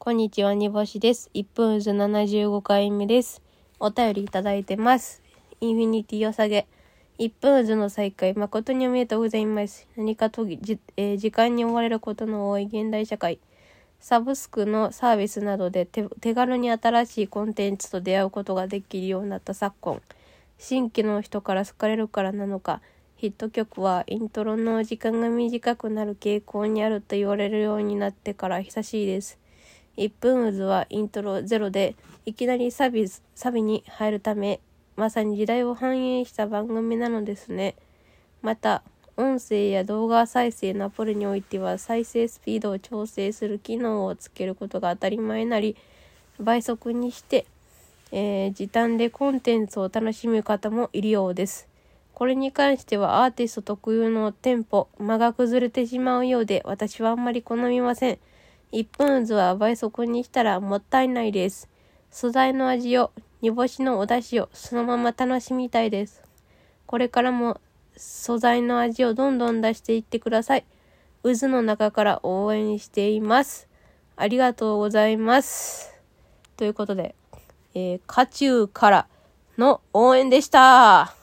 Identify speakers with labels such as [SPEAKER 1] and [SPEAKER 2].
[SPEAKER 1] こんにちは、煮干しです。1分渦75回目です。お便りいただいてます。インフィニティを下げ。1分渦の再開、誠におめでとうございます。何かとじ、えー時間に追われることの多い現代社会。サブスクのサービスなどで手軽に新しいコンテンツと出会うことができるようになった昨今。新規の人から好かれるからなのか、ヒット曲はイントロの時間が短くなる傾向にあると言われるようになってから久しいです。1分渦はイントロゼロでいきなりサビサビに入るためまさに時代を反映した番組なのですね。また音声や動画再生のアプリにおいては再生スピードを調整する機能をつけることが当たり前なり倍速にして、えー時短でコンテンツを楽しむ方もいるようです。これに関してはアーティスト特有のテンポ間が崩れてしまうようで私はあんまり好みません。1分図は倍速にしたらもったいないです。素材の味を、煮干しのお出汁をそのまま楽しみたいです。これからも素材の味をどんどん出していってください。渦の中から応援しています。ありがとうございます。ということで、えー、渦中からの応援でした。